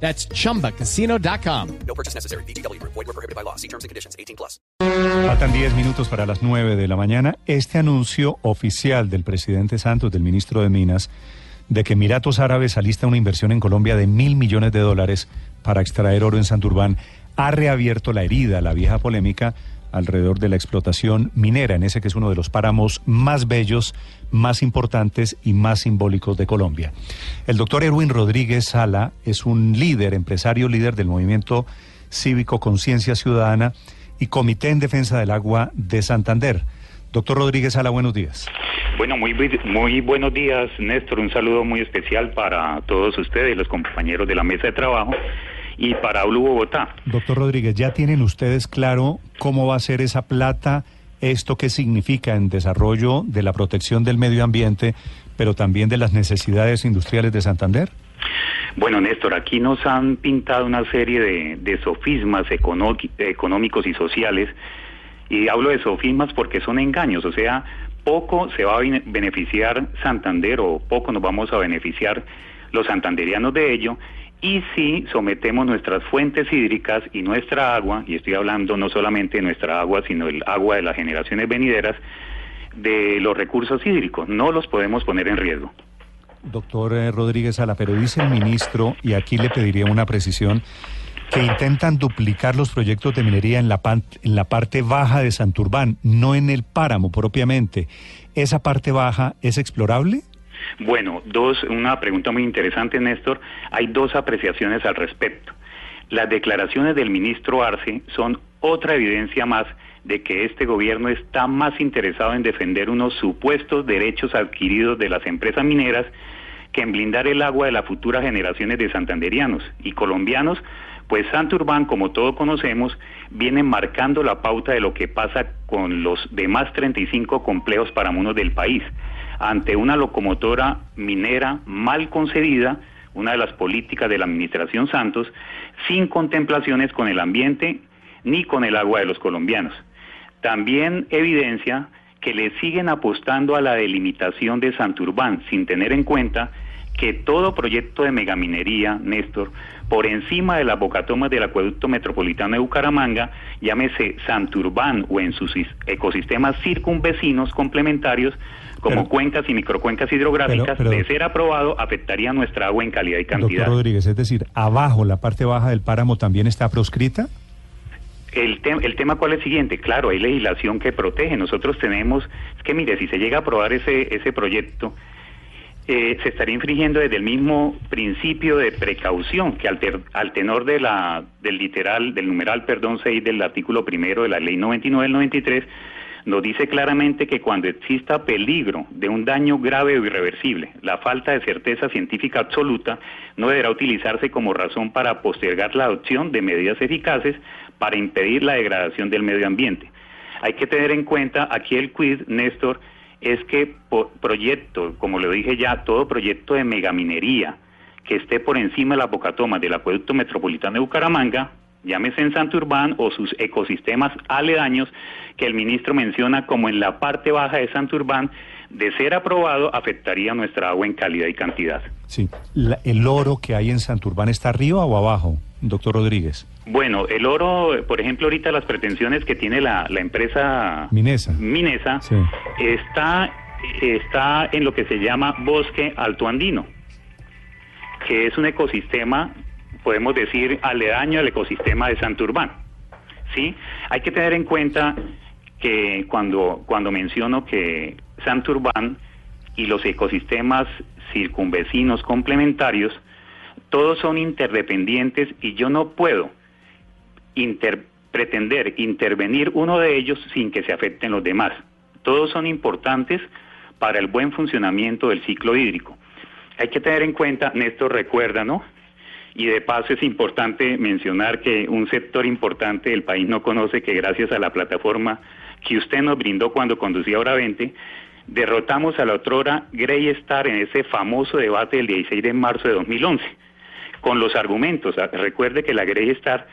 That's chumbacasino.com. No purchase necessary. BGW. Void were prohibited by law. See terms and conditions. 18 plus. Faltan 10 minutos para las 9 de la mañana. Este anuncio oficial del presidente Santos, del ministro de Minas, de que Emiratos Árabes alista una inversión en Colombia de mil millones de dólares para extraer oro en Santurbán, ha reabierto la herida, la vieja polémica alrededor de la explotación minera, en ese que es uno de los páramos más bellos, más importantes y más simbólicos de Colombia. El doctor Erwin Rodríguez Sala es un líder, empresario líder del movimiento cívico Conciencia Ciudadana y Comité en Defensa del Agua de Santander. Doctor Rodríguez Sala, buenos días. Bueno, muy, muy buenos días, Néstor. Un saludo muy especial para todos ustedes, los compañeros de la mesa de trabajo y para Blue Bogotá. Doctor Rodríguez, ¿ya tienen ustedes claro cómo va a ser esa plata? ¿Esto qué significa en desarrollo de la protección del medio ambiente, pero también de las necesidades industriales de Santander? Bueno, Néstor, aquí nos han pintado una serie de, de sofismas económicos y sociales, y hablo de sofismas porque son engaños, o sea, poco se va a beneficiar Santander o poco nos vamos a beneficiar los santanderianos de ello, y si sometemos nuestras fuentes hídricas y nuestra agua, y estoy hablando no solamente de nuestra agua, sino el agua de las generaciones venideras, de los recursos hídricos, no los podemos poner en riesgo. Doctor eh, Rodríguez Sala, pero dice el ministro, y aquí le pediría una precisión, que intentan duplicar los proyectos de minería en la, en la parte baja de Santurbán, no en el páramo propiamente. ¿Esa parte baja es explorable? Bueno, dos, una pregunta muy interesante, Néstor. Hay dos apreciaciones al respecto. Las declaraciones del ministro Arce son otra evidencia más de que este gobierno está más interesado en defender unos supuestos derechos adquiridos de las empresas mineras que en blindar el agua de las futuras generaciones de santanderianos y colombianos, pues Santurbán, como todos conocemos, viene marcando la pauta de lo que pasa con los demás 35 complejos paramunos del país ante una locomotora minera mal concedida, una de las políticas de la administración Santos, sin contemplaciones con el ambiente ni con el agua de los colombianos. También evidencia que le siguen apostando a la delimitación de Santurbán sin tener en cuenta que todo proyecto de megaminería, Néstor, por encima de las bocatomas del acueducto metropolitano de Bucaramanga, llámese Santurbán o en sus ecosistemas circunvecinos complementarios, como cuencas y microcuencas hidrográficas, de ser aprobado, afectaría nuestra agua en calidad y cantidad. Doctor Rodríguez, es decir, abajo, la parte baja del páramo también está proscrita. El, el tema cuál es el siguiente, claro, hay legislación que protege. Nosotros tenemos, es que mire, si se llega a aprobar ese, ese proyecto, eh, se estaría infringiendo desde el mismo principio de precaución que al, al, tenor de la, del literal, del numeral, perdón, 6 del artículo primero de la ley 99 del 93, nos dice claramente que cuando exista peligro de un daño grave o irreversible, la falta de certeza científica absoluta no deberá utilizarse como razón para postergar la adopción de medidas eficaces para impedir la degradación del medio ambiente. Hay que tener en cuenta aquí el quid, Néstor, es que proyecto, como lo dije ya, todo proyecto de megaminería que esté por encima de la bocatoma del acueducto metropolitano de Bucaramanga, llámese en Santurbán o sus ecosistemas aledaños que el ministro menciona como en la parte baja de Santurbán, de ser aprobado afectaría nuestra agua en calidad y cantidad. Sí, ¿el oro que hay en Santurbán está arriba o abajo, doctor Rodríguez? Bueno, el oro, por ejemplo, ahorita las pretensiones que tiene la, la empresa Minesa, Minesa está, está en lo que se llama bosque altoandino, que es un ecosistema, podemos decir, aledaño al ecosistema de Santurbán. ¿sí? Hay que tener en cuenta que cuando, cuando menciono que Santurbán y los ecosistemas circunvecinos complementarios, todos son interdependientes y yo no puedo pretender intervenir uno de ellos sin que se afecten los demás. Todos son importantes para el buen funcionamiento del ciclo hídrico. Hay que tener en cuenta, Néstor recuerda, ¿no? Y de paso es importante mencionar que un sector importante del país no conoce que gracias a la plataforma que usted nos brindó cuando conducía Hora 20, derrotamos a la otrora Grey Star en ese famoso debate del 16 de marzo de 2011, con los argumentos. Ah, recuerde que la Grey Star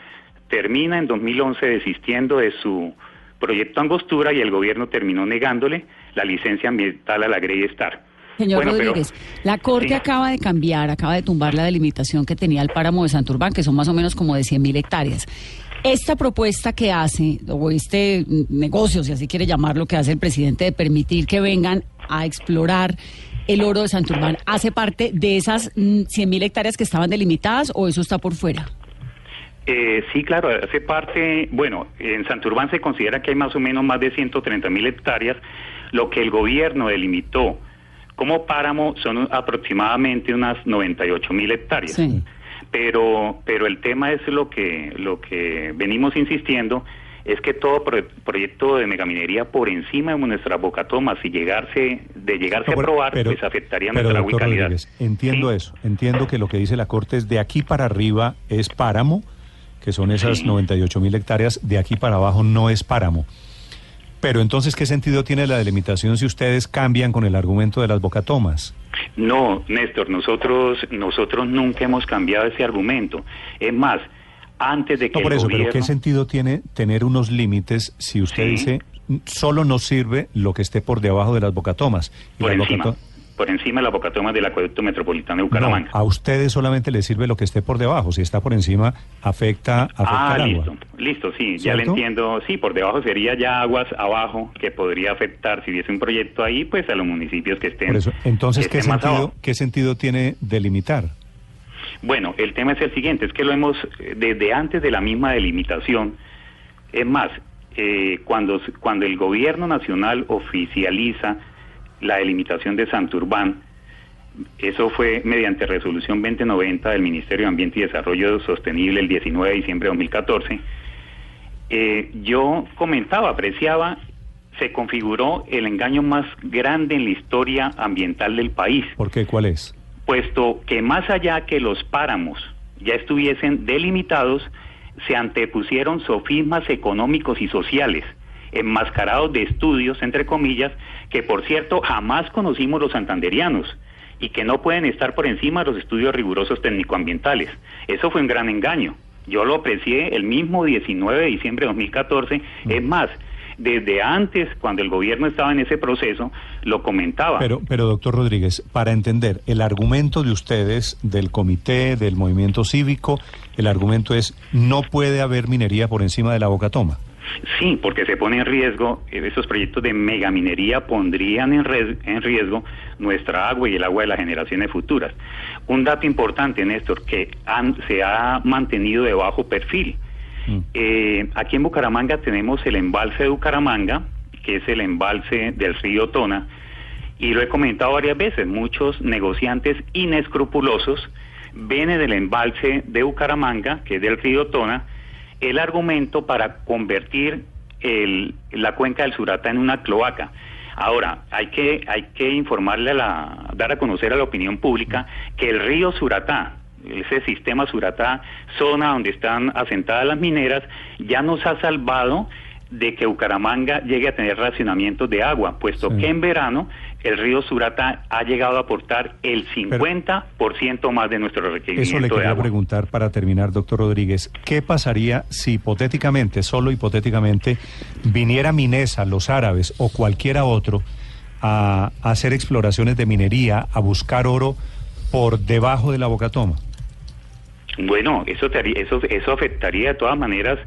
termina en 2011 desistiendo de su proyecto Angostura y el gobierno terminó negándole la licencia ambiental a la Grey Star. Señor Rodríguez, la Corte acaba de cambiar, acaba de tumbar la delimitación que tenía el páramo de Santurbán, que son más o menos como de 100.000 hectáreas. Esta propuesta que hace, o este negocio, si así quiere llamarlo, que hace el presidente de permitir que vengan a explorar el oro de Santurbán, ¿hace parte de esas 100.000 hectáreas que estaban delimitadas o eso está por fuera? Eh, sí, claro, hace parte, bueno, en Santurbán se considera que hay más o menos más de 130 mil hectáreas, lo que el gobierno delimitó como páramo son aproximadamente unas 98 mil hectáreas. Pero, pero el tema es lo que, lo que venimos insistiendo, es que todo proyecto de megaminería por encima de nuestras bocatomas y llegarse, de llegarse a probar, pues afectaría nuestra agua calidad. entiendo eso, entiendo que lo que dice la Corte es de aquí para arriba es páramo, que son esas 98 mil hectáreas, de aquí para abajo no es páramo. Pero entonces, ¿qué sentido tiene la delimitación si ustedes cambian con el argumento de las bocatomas? No, Néstor, nosotros, nosotros nunca hemos cambiado ese argumento. Es más, antes de que... No, por eso, pero ¿qué sentido tiene tener unos límites si usted dice solo nos sirve lo que esté por debajo de las bocatomas? Y por encima por encima de la bocatoma del acueducto metropolitano de Bucaramanga. a ustedes solamente les sirve lo que esté por debajo. Si está por encima, afecta, afecta ah, listo, listo, sí, ya le entiendo. Sí, por debajo sería ya aguas abajo que podría afectar si hubiese un proyecto ahí, pues a los municipios que estén. Por eso, entonces, ¿qué sentido, ¿qué sentido tiene delimitar? Bueno, el tema es el siguiente, es que lo hemos, desde antes de la misma delimitación, es más, eh, cuando, cuando el gobierno nacional oficializa la delimitación de Santurbán. Eso fue mediante resolución 2090 del Ministerio de Ambiente y Desarrollo Sostenible el 19 de diciembre de 2014. Eh, yo comentaba, apreciaba, se configuró el engaño más grande en la historia ambiental del país. ¿Por qué? ¿Cuál es? Puesto que más allá que los páramos ya estuviesen delimitados, se antepusieron sofismas económicos y sociales enmascarados de estudios, entre comillas, que por cierto jamás conocimos los santanderianos y que no pueden estar por encima de los estudios rigurosos técnico-ambientales. Eso fue un gran engaño. Yo lo aprecié el mismo 19 de diciembre de 2014. Es más, desde antes, cuando el gobierno estaba en ese proceso, lo comentaba. Pero, pero doctor Rodríguez, para entender, el argumento de ustedes, del comité, del movimiento cívico, el argumento es no puede haber minería por encima de la boca toma. Sí, porque se pone en riesgo, eh, esos proyectos de megaminería pondrían en, riesgo nuestra agua y el agua de las generaciones futuras. Un dato importante, Néstor, que se ha mantenido de bajo perfil. Mm. Eh, aquí en Bucaramanga tenemos el embalse de Bucaramanga, que es el embalse del río Tona, y lo he comentado varias veces, muchos negociantes inescrupulosos vienen del embalse de Bucaramanga, que es del río Tona, el argumento para convertir el, la cuenca del Surata en una cloaca. Ahora, hay que, hay que informarle a la, dar a conocer a la opinión pública que el río Suratá, ese sistema Suratá, zona donde están asentadas las mineras, ya nos ha salvado de que Bucaramanga llegue a tener racionamientos de agua, puesto que en verano el río Surata ha llegado a aportar el 50% más de nuestro requerimiento. Eso le quería preguntar para terminar, doctor Rodríguez. ¿Qué pasaría si hipotéticamente, solo hipotéticamente, viniera Minesa, los árabes o cualquiera otro a, hacer exploraciones de minería, a buscar oro por debajo de la Bocatoma? Bueno, eso, eso, eso afectaría de todas maneras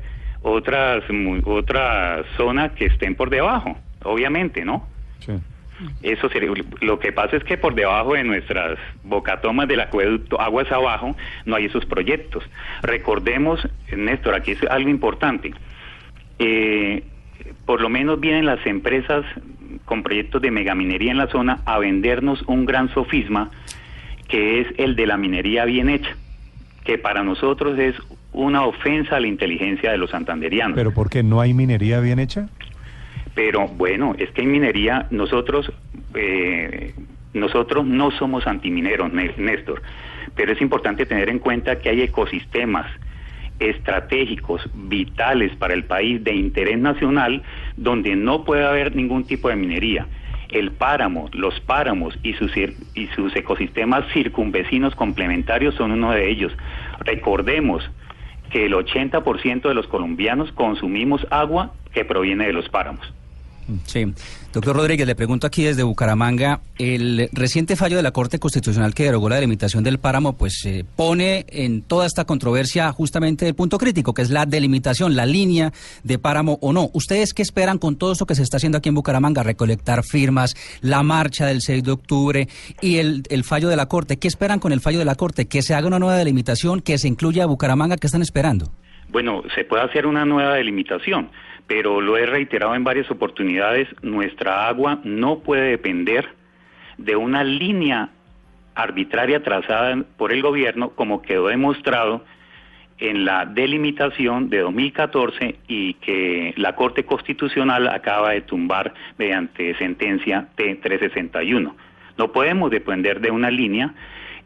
otras, otras zonas que estén por debajo, obviamente, ¿no? Sí. Eso sería, lo que pasa es que por debajo de nuestras bocatomas del acueducto, aguas abajo, no hay esos proyectos. Recordemos, Néstor, aquí es algo importante. Eh, por lo menos vienen las empresas con proyectos de megaminería en la zona a vendernos un gran sofisma que es el de la minería bien hecha, que para nosotros es una ofensa a la inteligencia de los santanderianos. ¿Pero por qué no hay minería bien hecha? Pero bueno, es que en minería nosotros, eh, nosotros no somos antimineros, Néstor, pero es importante tener en cuenta que hay ecosistemas estratégicos, vitales para el país, de interés nacional, donde no puede haber ningún tipo de minería. El páramo, los páramos y sus, y sus ecosistemas circunvecinos complementarios son uno de ellos. Recordemos que el 80% de los colombianos consumimos agua que proviene de los páramos. Sí. Doctor Rodríguez, le pregunto aquí desde Bucaramanga, el reciente fallo de la Corte Constitucional que derogó la delimitación del páramo, pues se pone en toda esta controversia justamente el punto crítico, que es la delimitación, la línea de páramo o no. ¿Ustedes qué esperan con todo esto que se está haciendo aquí en Bucaramanga? Recolectar firmas, la marcha del 6 de octubre y el, el fallo de la Corte. ¿Qué esperan con el fallo de la Corte? ¿Que se haga una nueva delimitación, que se incluya a Bucaramanga? ¿Qué están esperando? Bueno, se puede hacer una nueva delimitación pero lo he reiterado en varias oportunidades, nuestra agua no puede depender de una línea arbitraria trazada por el gobierno, como quedó demostrado en la delimitación de 2014 y que la Corte Constitucional acaba de tumbar mediante sentencia T361. No podemos depender de una línea.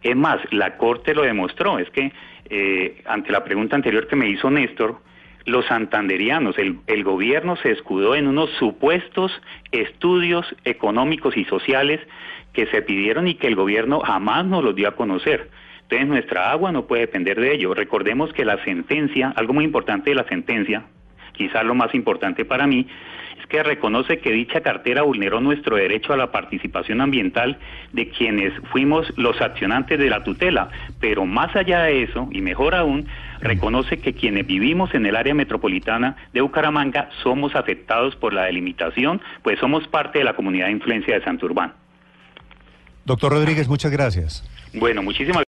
Es más, la Corte lo demostró. Es que eh, ante la pregunta anterior que me hizo Néstor, los santanderianos, el, el, gobierno se escudó en unos supuestos estudios económicos y sociales que se pidieron y que el gobierno jamás nos los dio a conocer. Entonces nuestra agua no puede depender de ello. Recordemos que la sentencia, algo muy importante de la sentencia, quizás lo más importante para mí, que reconoce que dicha cartera vulneró nuestro derecho a la participación ambiental de quienes fuimos los accionantes de la tutela, pero más allá de eso, y mejor aún, reconoce que quienes vivimos en el área metropolitana de Bucaramanga somos afectados por la delimitación, pues somos parte de la comunidad de influencia de Santurbán. Doctor Rodríguez, muchas gracias. Bueno, muchísimas